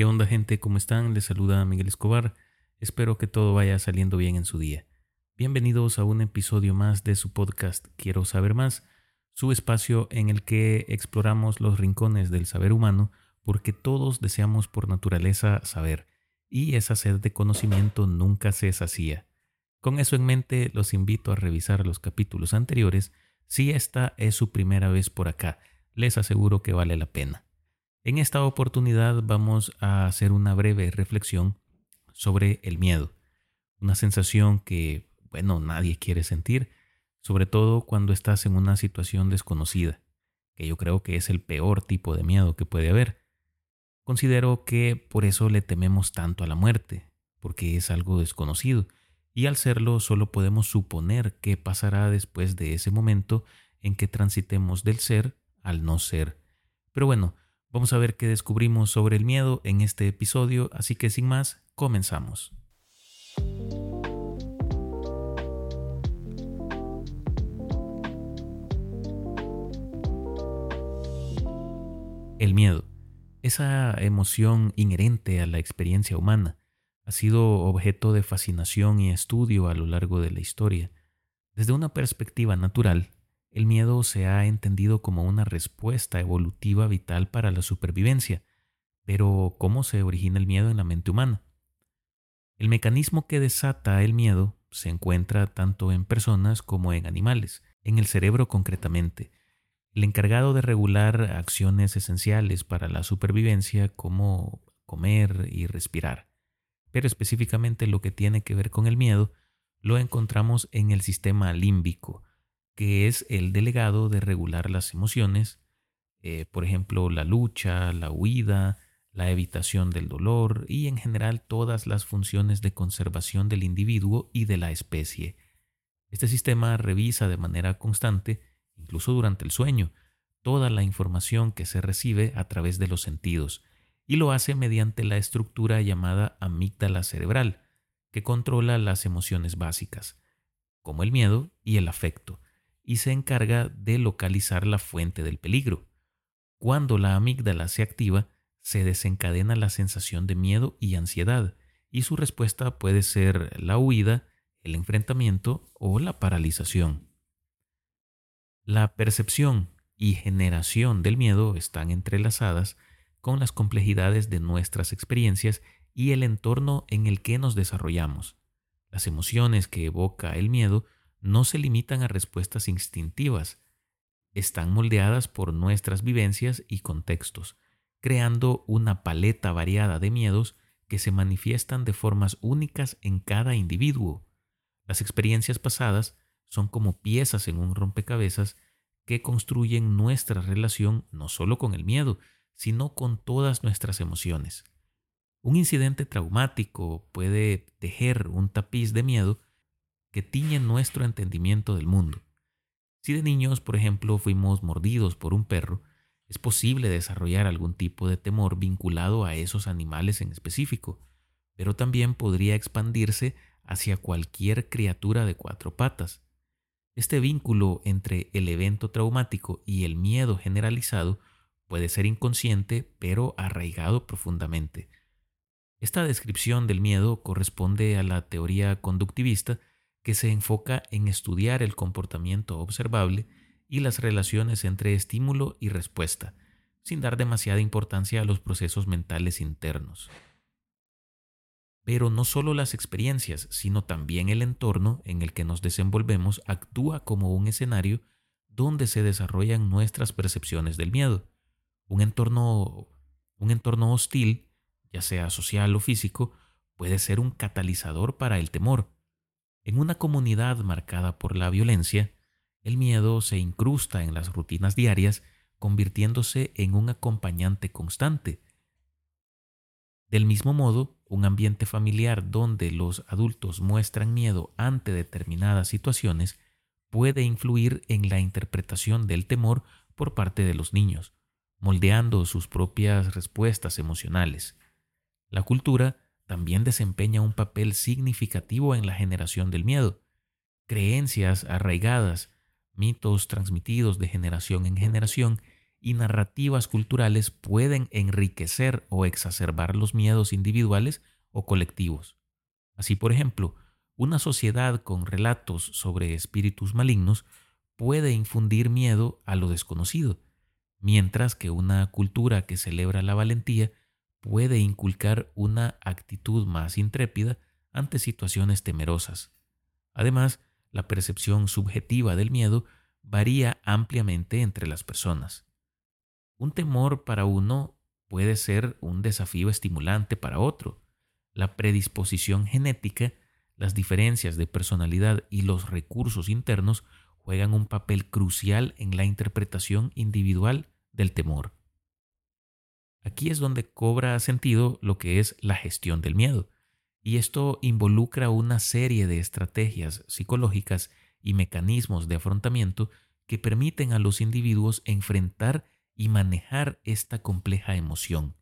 ¿Qué onda gente? ¿Cómo están? Les saluda Miguel Escobar. Espero que todo vaya saliendo bien en su día. Bienvenidos a un episodio más de su podcast Quiero saber más, su espacio en el que exploramos los rincones del saber humano porque todos deseamos por naturaleza saber y esa sed de conocimiento nunca se sacía. Con eso en mente los invito a revisar los capítulos anteriores si esta es su primera vez por acá. Les aseguro que vale la pena. En esta oportunidad vamos a hacer una breve reflexión sobre el miedo, una sensación que, bueno, nadie quiere sentir, sobre todo cuando estás en una situación desconocida, que yo creo que es el peor tipo de miedo que puede haber. Considero que por eso le tememos tanto a la muerte, porque es algo desconocido, y al serlo solo podemos suponer qué pasará después de ese momento en que transitemos del ser al no ser. Pero bueno, Vamos a ver qué descubrimos sobre el miedo en este episodio, así que sin más, comenzamos. El miedo, esa emoción inherente a la experiencia humana, ha sido objeto de fascinación y estudio a lo largo de la historia. Desde una perspectiva natural, el miedo se ha entendido como una respuesta evolutiva vital para la supervivencia, pero ¿cómo se origina el miedo en la mente humana? El mecanismo que desata el miedo se encuentra tanto en personas como en animales, en el cerebro concretamente, el encargado de regular acciones esenciales para la supervivencia como comer y respirar. Pero específicamente lo que tiene que ver con el miedo lo encontramos en el sistema límbico, que es el delegado de regular las emociones, eh, por ejemplo, la lucha, la huida, la evitación del dolor y en general todas las funciones de conservación del individuo y de la especie. Este sistema revisa de manera constante, incluso durante el sueño, toda la información que se recibe a través de los sentidos, y lo hace mediante la estructura llamada amígdala cerebral, que controla las emociones básicas, como el miedo y el afecto, y se encarga de localizar la fuente del peligro. Cuando la amígdala se activa, se desencadena la sensación de miedo y ansiedad, y su respuesta puede ser la huida, el enfrentamiento o la paralización. La percepción y generación del miedo están entrelazadas con las complejidades de nuestras experiencias y el entorno en el que nos desarrollamos. Las emociones que evoca el miedo no se limitan a respuestas instintivas, están moldeadas por nuestras vivencias y contextos, creando una paleta variada de miedos que se manifiestan de formas únicas en cada individuo. Las experiencias pasadas son como piezas en un rompecabezas que construyen nuestra relación no solo con el miedo, sino con todas nuestras emociones. Un incidente traumático puede tejer un tapiz de miedo que tiñen nuestro entendimiento del mundo. Si de niños, por ejemplo, fuimos mordidos por un perro, es posible desarrollar algún tipo de temor vinculado a esos animales en específico, pero también podría expandirse hacia cualquier criatura de cuatro patas. Este vínculo entre el evento traumático y el miedo generalizado puede ser inconsciente, pero arraigado profundamente. Esta descripción del miedo corresponde a la teoría conductivista que se enfoca en estudiar el comportamiento observable y las relaciones entre estímulo y respuesta, sin dar demasiada importancia a los procesos mentales internos. Pero no solo las experiencias, sino también el entorno en el que nos desenvolvemos actúa como un escenario donde se desarrollan nuestras percepciones del miedo. Un entorno, un entorno hostil, ya sea social o físico, puede ser un catalizador para el temor, en una comunidad marcada por la violencia, el miedo se incrusta en las rutinas diarias, convirtiéndose en un acompañante constante. Del mismo modo, un ambiente familiar donde los adultos muestran miedo ante determinadas situaciones puede influir en la interpretación del temor por parte de los niños, moldeando sus propias respuestas emocionales. La cultura también desempeña un papel significativo en la generación del miedo. Creencias arraigadas, mitos transmitidos de generación en generación y narrativas culturales pueden enriquecer o exacerbar los miedos individuales o colectivos. Así, por ejemplo, una sociedad con relatos sobre espíritus malignos puede infundir miedo a lo desconocido, mientras que una cultura que celebra la valentía puede inculcar una actitud más intrépida ante situaciones temerosas. Además, la percepción subjetiva del miedo varía ampliamente entre las personas. Un temor para uno puede ser un desafío estimulante para otro. La predisposición genética, las diferencias de personalidad y los recursos internos juegan un papel crucial en la interpretación individual del temor. Aquí es donde cobra sentido lo que es la gestión del miedo, y esto involucra una serie de estrategias psicológicas y mecanismos de afrontamiento que permiten a los individuos enfrentar y manejar esta compleja emoción.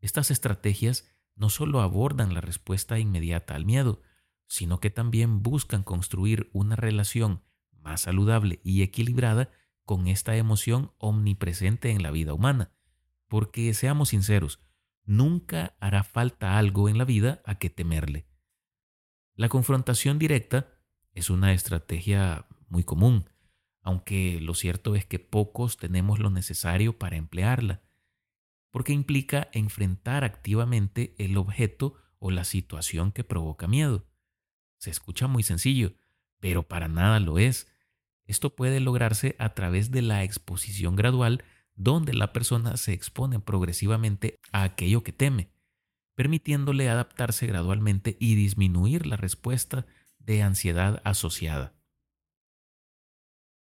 Estas estrategias no solo abordan la respuesta inmediata al miedo, sino que también buscan construir una relación más saludable y equilibrada con esta emoción omnipresente en la vida humana. Porque, seamos sinceros, nunca hará falta algo en la vida a que temerle. La confrontación directa es una estrategia muy común, aunque lo cierto es que pocos tenemos lo necesario para emplearla, porque implica enfrentar activamente el objeto o la situación que provoca miedo. Se escucha muy sencillo, pero para nada lo es. Esto puede lograrse a través de la exposición gradual donde la persona se expone progresivamente a aquello que teme, permitiéndole adaptarse gradualmente y disminuir la respuesta de ansiedad asociada.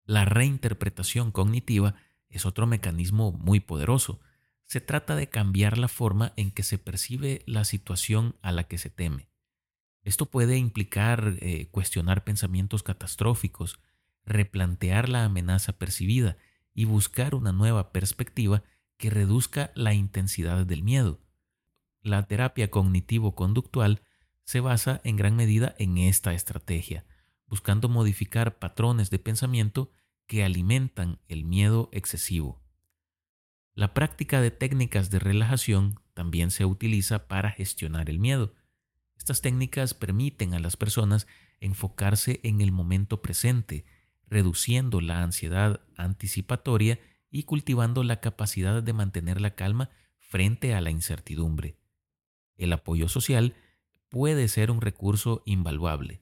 La reinterpretación cognitiva es otro mecanismo muy poderoso. Se trata de cambiar la forma en que se percibe la situación a la que se teme. Esto puede implicar eh, cuestionar pensamientos catastróficos, replantear la amenaza percibida y buscar una nueva perspectiva que reduzca la intensidad del miedo. La terapia cognitivo-conductual se basa en gran medida en esta estrategia buscando modificar patrones de pensamiento que alimentan el miedo excesivo. La práctica de técnicas de relajación también se utiliza para gestionar el miedo. Estas técnicas permiten a las personas enfocarse en el momento presente, reduciendo la ansiedad anticipatoria y cultivando la capacidad de mantener la calma frente a la incertidumbre. El apoyo social puede ser un recurso invaluable.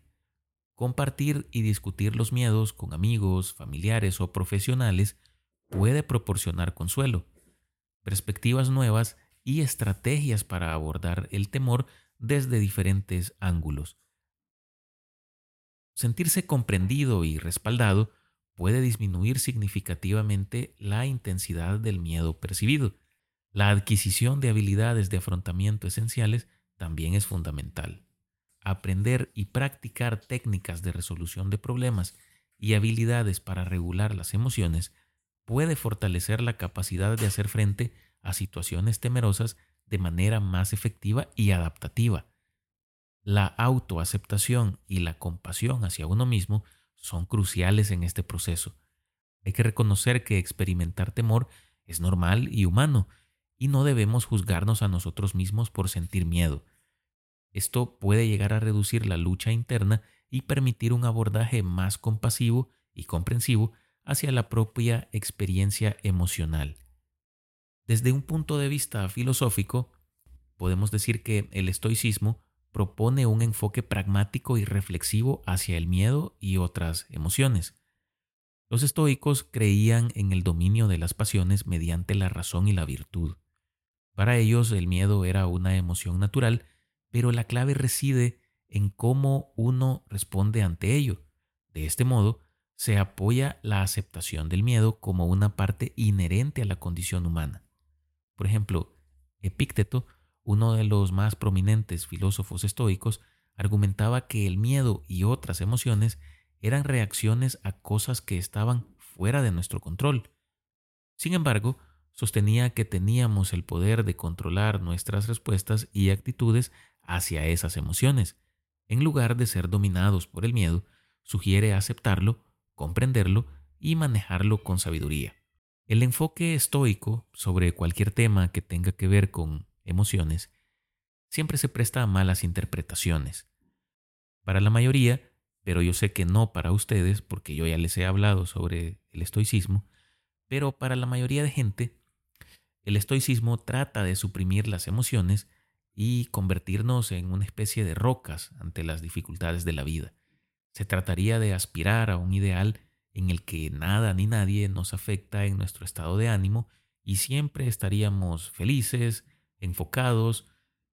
Compartir y discutir los miedos con amigos, familiares o profesionales puede proporcionar consuelo, perspectivas nuevas y estrategias para abordar el temor desde diferentes ángulos. Sentirse comprendido y respaldado puede disminuir significativamente la intensidad del miedo percibido. La adquisición de habilidades de afrontamiento esenciales también es fundamental aprender y practicar técnicas de resolución de problemas y habilidades para regular las emociones puede fortalecer la capacidad de hacer frente a situaciones temerosas de manera más efectiva y adaptativa. La autoaceptación y la compasión hacia uno mismo son cruciales en este proceso. Hay que reconocer que experimentar temor es normal y humano, y no debemos juzgarnos a nosotros mismos por sentir miedo. Esto puede llegar a reducir la lucha interna y permitir un abordaje más compasivo y comprensivo hacia la propia experiencia emocional. Desde un punto de vista filosófico, podemos decir que el estoicismo propone un enfoque pragmático y reflexivo hacia el miedo y otras emociones. Los estoicos creían en el dominio de las pasiones mediante la razón y la virtud. Para ellos el miedo era una emoción natural pero la clave reside en cómo uno responde ante ello. De este modo, se apoya la aceptación del miedo como una parte inherente a la condición humana. Por ejemplo, Epícteto, uno de los más prominentes filósofos estoicos, argumentaba que el miedo y otras emociones eran reacciones a cosas que estaban fuera de nuestro control. Sin embargo, sostenía que teníamos el poder de controlar nuestras respuestas y actitudes hacia esas emociones. En lugar de ser dominados por el miedo, sugiere aceptarlo, comprenderlo y manejarlo con sabiduría. El enfoque estoico sobre cualquier tema que tenga que ver con emociones siempre se presta a malas interpretaciones. Para la mayoría, pero yo sé que no para ustedes, porque yo ya les he hablado sobre el estoicismo, pero para la mayoría de gente, el estoicismo trata de suprimir las emociones y convertirnos en una especie de rocas ante las dificultades de la vida. Se trataría de aspirar a un ideal en el que nada ni nadie nos afecta en nuestro estado de ánimo y siempre estaríamos felices, enfocados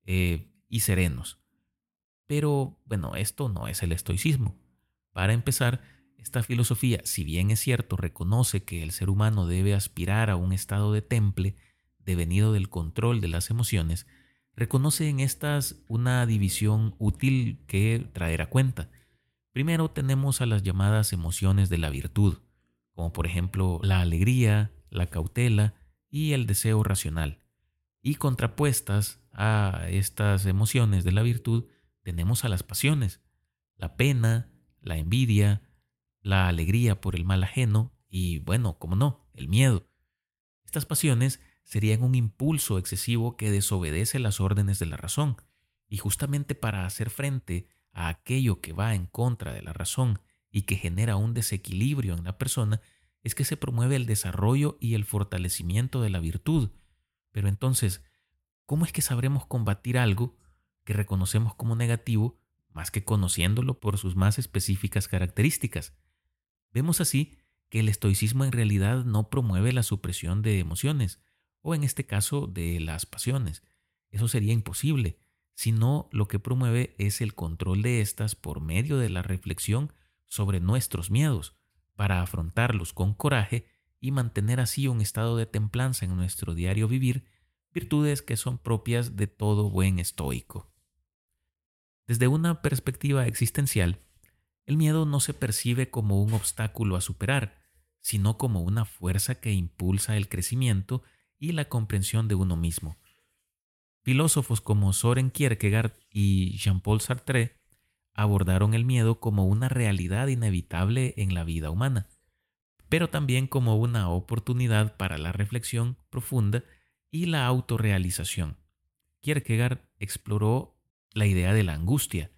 eh, y serenos. Pero bueno, esto no es el estoicismo. Para empezar, esta filosofía, si bien es cierto, reconoce que el ser humano debe aspirar a un estado de temple devenido del control de las emociones, reconoce en estas una división útil que traer a cuenta. Primero tenemos a las llamadas emociones de la virtud, como por ejemplo la alegría, la cautela y el deseo racional. Y contrapuestas a estas emociones de la virtud tenemos a las pasiones, la pena, la envidia, la alegría por el mal ajeno y, bueno, como no, el miedo. Estas pasiones serían un impulso excesivo que desobedece las órdenes de la razón, y justamente para hacer frente a aquello que va en contra de la razón y que genera un desequilibrio en la persona, es que se promueve el desarrollo y el fortalecimiento de la virtud. Pero entonces, ¿cómo es que sabremos combatir algo que reconocemos como negativo más que conociéndolo por sus más específicas características? Vemos así que el estoicismo en realidad no promueve la supresión de emociones, o en este caso de las pasiones. Eso sería imposible, sino lo que promueve es el control de estas por medio de la reflexión sobre nuestros miedos, para afrontarlos con coraje y mantener así un estado de templanza en nuestro diario vivir, virtudes que son propias de todo buen estoico. Desde una perspectiva existencial, el miedo no se percibe como un obstáculo a superar, sino como una fuerza que impulsa el crecimiento y la comprensión de uno mismo. Filósofos como Soren Kierkegaard y Jean-Paul Sartre abordaron el miedo como una realidad inevitable en la vida humana, pero también como una oportunidad para la reflexión profunda y la autorrealización. Kierkegaard exploró la idea de la angustia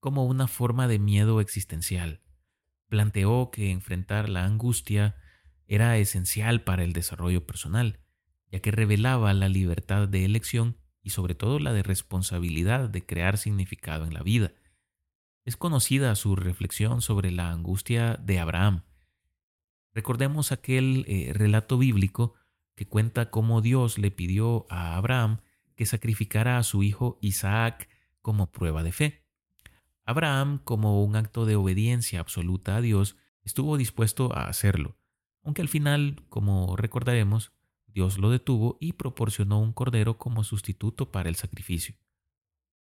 como una forma de miedo existencial. Planteó que enfrentar la angustia era esencial para el desarrollo personal ya que revelaba la libertad de elección y sobre todo la de responsabilidad de crear significado en la vida. Es conocida su reflexión sobre la angustia de Abraham. Recordemos aquel eh, relato bíblico que cuenta cómo Dios le pidió a Abraham que sacrificara a su hijo Isaac como prueba de fe. Abraham, como un acto de obediencia absoluta a Dios, estuvo dispuesto a hacerlo, aunque al final, como recordaremos, Dios lo detuvo y proporcionó un cordero como sustituto para el sacrificio.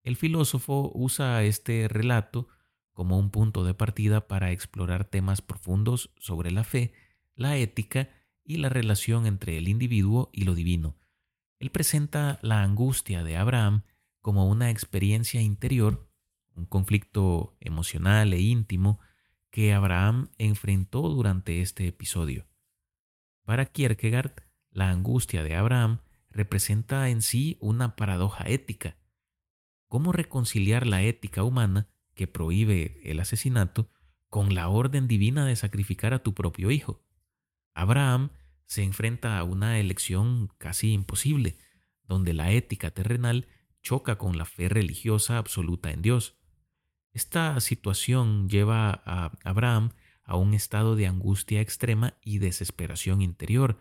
El filósofo usa este relato como un punto de partida para explorar temas profundos sobre la fe, la ética y la relación entre el individuo y lo divino. Él presenta la angustia de Abraham como una experiencia interior, un conflicto emocional e íntimo que Abraham enfrentó durante este episodio. Para Kierkegaard, la angustia de Abraham representa en sí una paradoja ética. ¿Cómo reconciliar la ética humana que prohíbe el asesinato con la orden divina de sacrificar a tu propio hijo? Abraham se enfrenta a una elección casi imposible, donde la ética terrenal choca con la fe religiosa absoluta en Dios. Esta situación lleva a Abraham a un estado de angustia extrema y desesperación interior,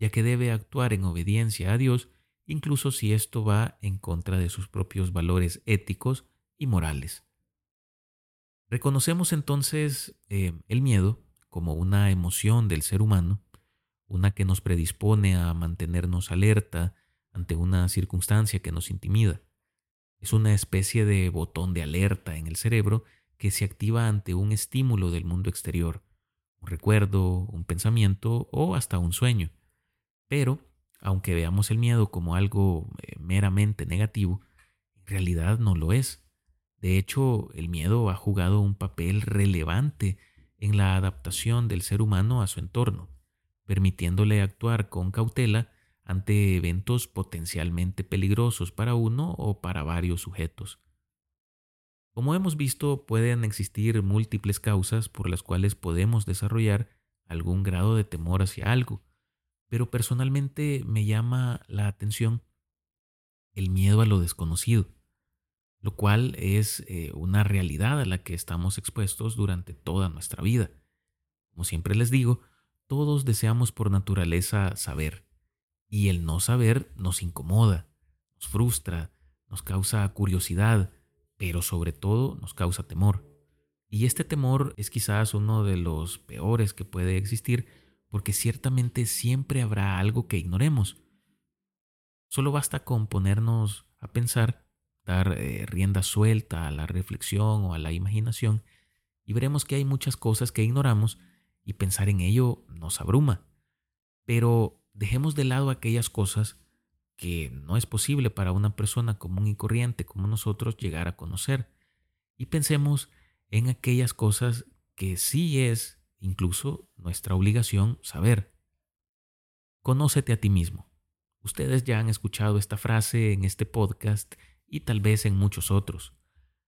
ya que debe actuar en obediencia a Dios, incluso si esto va en contra de sus propios valores éticos y morales. Reconocemos entonces eh, el miedo como una emoción del ser humano, una que nos predispone a mantenernos alerta ante una circunstancia que nos intimida. Es una especie de botón de alerta en el cerebro que se activa ante un estímulo del mundo exterior, un recuerdo, un pensamiento o hasta un sueño. Pero, aunque veamos el miedo como algo eh, meramente negativo, en realidad no lo es. De hecho, el miedo ha jugado un papel relevante en la adaptación del ser humano a su entorno. permitiéndole actuar con cautela ante eventos potencialmente peligrosos para uno o para varios sujetos. Como hemos visto, pueden existir múltiples causas por las cuales podemos desarrollar algún grado de temor hacia algo, pero personalmente me llama la atención el miedo a lo desconocido, lo cual es eh, una realidad a la que estamos expuestos durante toda nuestra vida. Como siempre les digo, todos deseamos por naturaleza saber, y el no saber nos incomoda, nos frustra, nos causa curiosidad, pero sobre todo nos causa temor. Y este temor es quizás uno de los peores que puede existir porque ciertamente siempre habrá algo que ignoremos. Solo basta con ponernos a pensar, dar eh, rienda suelta a la reflexión o a la imaginación y veremos que hay muchas cosas que ignoramos y pensar en ello nos abruma. Pero dejemos de lado aquellas cosas que no es posible para una persona común y corriente como nosotros llegar a conocer y pensemos en aquellas cosas que sí es incluso nuestra obligación saber. Conócete a ti mismo. Ustedes ya han escuchado esta frase en este podcast y tal vez en muchos otros.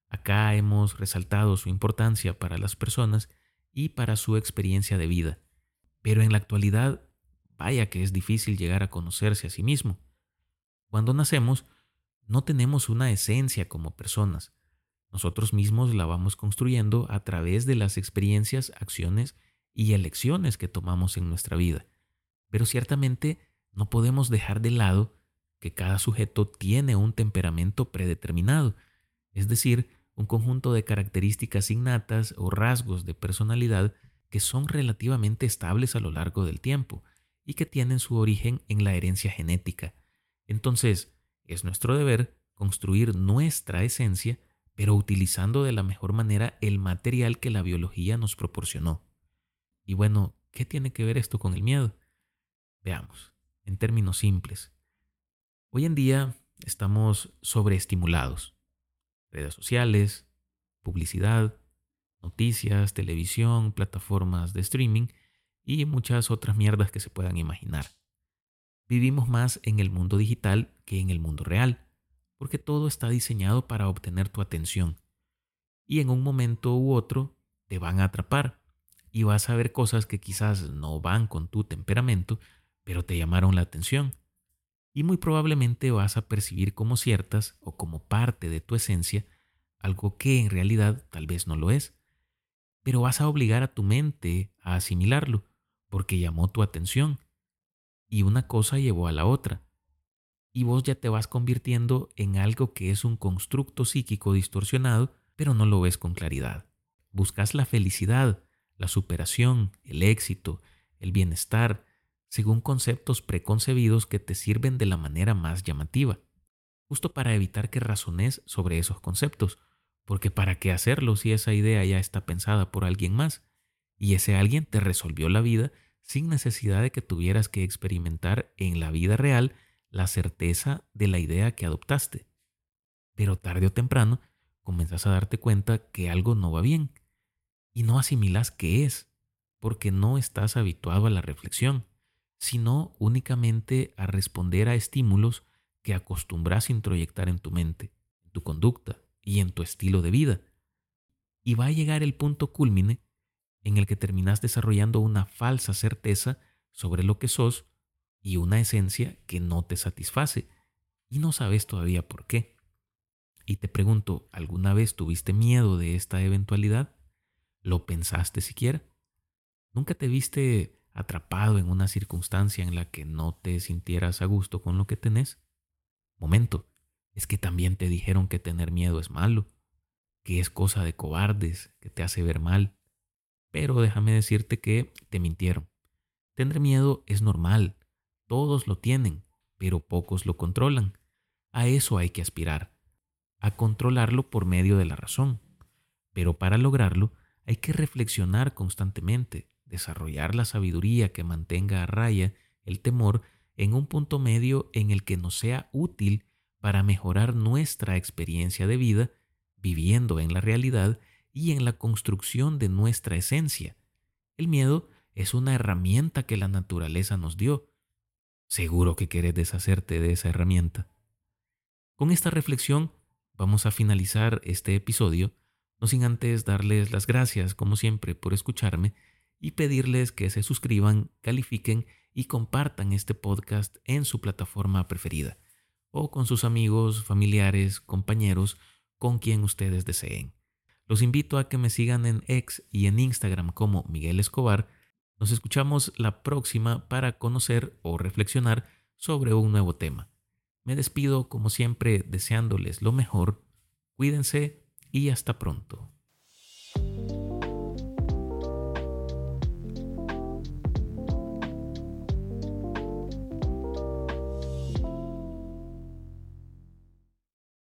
Acá hemos resaltado su importancia para las personas y para su experiencia de vida. Pero en la actualidad, vaya que es difícil llegar a conocerse a sí mismo. Cuando nacemos, no tenemos una esencia como personas, nosotros mismos la vamos construyendo a través de las experiencias, acciones y elecciones que tomamos en nuestra vida. Pero ciertamente no podemos dejar de lado que cada sujeto tiene un temperamento predeterminado, es decir, un conjunto de características innatas o rasgos de personalidad que son relativamente estables a lo largo del tiempo y que tienen su origen en la herencia genética. Entonces, es nuestro deber construir nuestra esencia pero utilizando de la mejor manera el material que la biología nos proporcionó. Y bueno, ¿qué tiene que ver esto con el miedo? Veamos, en términos simples. Hoy en día estamos sobreestimulados. Redes sociales, publicidad, noticias, televisión, plataformas de streaming y muchas otras mierdas que se puedan imaginar. Vivimos más en el mundo digital que en el mundo real porque todo está diseñado para obtener tu atención. Y en un momento u otro te van a atrapar y vas a ver cosas que quizás no van con tu temperamento, pero te llamaron la atención. Y muy probablemente vas a percibir como ciertas o como parte de tu esencia algo que en realidad tal vez no lo es. Pero vas a obligar a tu mente a asimilarlo porque llamó tu atención. Y una cosa llevó a la otra y vos ya te vas convirtiendo en algo que es un constructo psíquico distorsionado, pero no lo ves con claridad. Buscas la felicidad, la superación, el éxito, el bienestar, según conceptos preconcebidos que te sirven de la manera más llamativa, justo para evitar que razones sobre esos conceptos, porque ¿para qué hacerlo si esa idea ya está pensada por alguien más? Y ese alguien te resolvió la vida sin necesidad de que tuvieras que experimentar en la vida real la certeza de la idea que adoptaste. Pero tarde o temprano comenzas a darte cuenta que algo no va bien y no asimilas qué es, porque no estás habituado a la reflexión, sino únicamente a responder a estímulos que acostumbras introyectar en tu mente, en tu conducta y en tu estilo de vida. Y va a llegar el punto cúlmine en el que terminas desarrollando una falsa certeza sobre lo que sos y una esencia que no te satisface y no sabes todavía por qué. Y te pregunto, ¿alguna vez tuviste miedo de esta eventualidad? ¿Lo pensaste siquiera? ¿Nunca te viste atrapado en una circunstancia en la que no te sintieras a gusto con lo que tenés? Momento, es que también te dijeron que tener miedo es malo, que es cosa de cobardes, que te hace ver mal. Pero déjame decirte que te mintieron. Tener miedo es normal, todos lo tienen, pero pocos lo controlan. A eso hay que aspirar, a controlarlo por medio de la razón. Pero para lograrlo hay que reflexionar constantemente, desarrollar la sabiduría que mantenga a raya el temor en un punto medio en el que nos sea útil para mejorar nuestra experiencia de vida, viviendo en la realidad y en la construcción de nuestra esencia. El miedo es una herramienta que la naturaleza nos dio. Seguro que querés deshacerte de esa herramienta. Con esta reflexión vamos a finalizar este episodio, no sin antes darles las gracias, como siempre, por escucharme y pedirles que se suscriban, califiquen y compartan este podcast en su plataforma preferida o con sus amigos, familiares, compañeros, con quien ustedes deseen. Los invito a que me sigan en X y en Instagram como Miguel Escobar. Nos escuchamos la próxima para conocer o reflexionar sobre un nuevo tema. Me despido como siempre deseándoles lo mejor, cuídense y hasta pronto.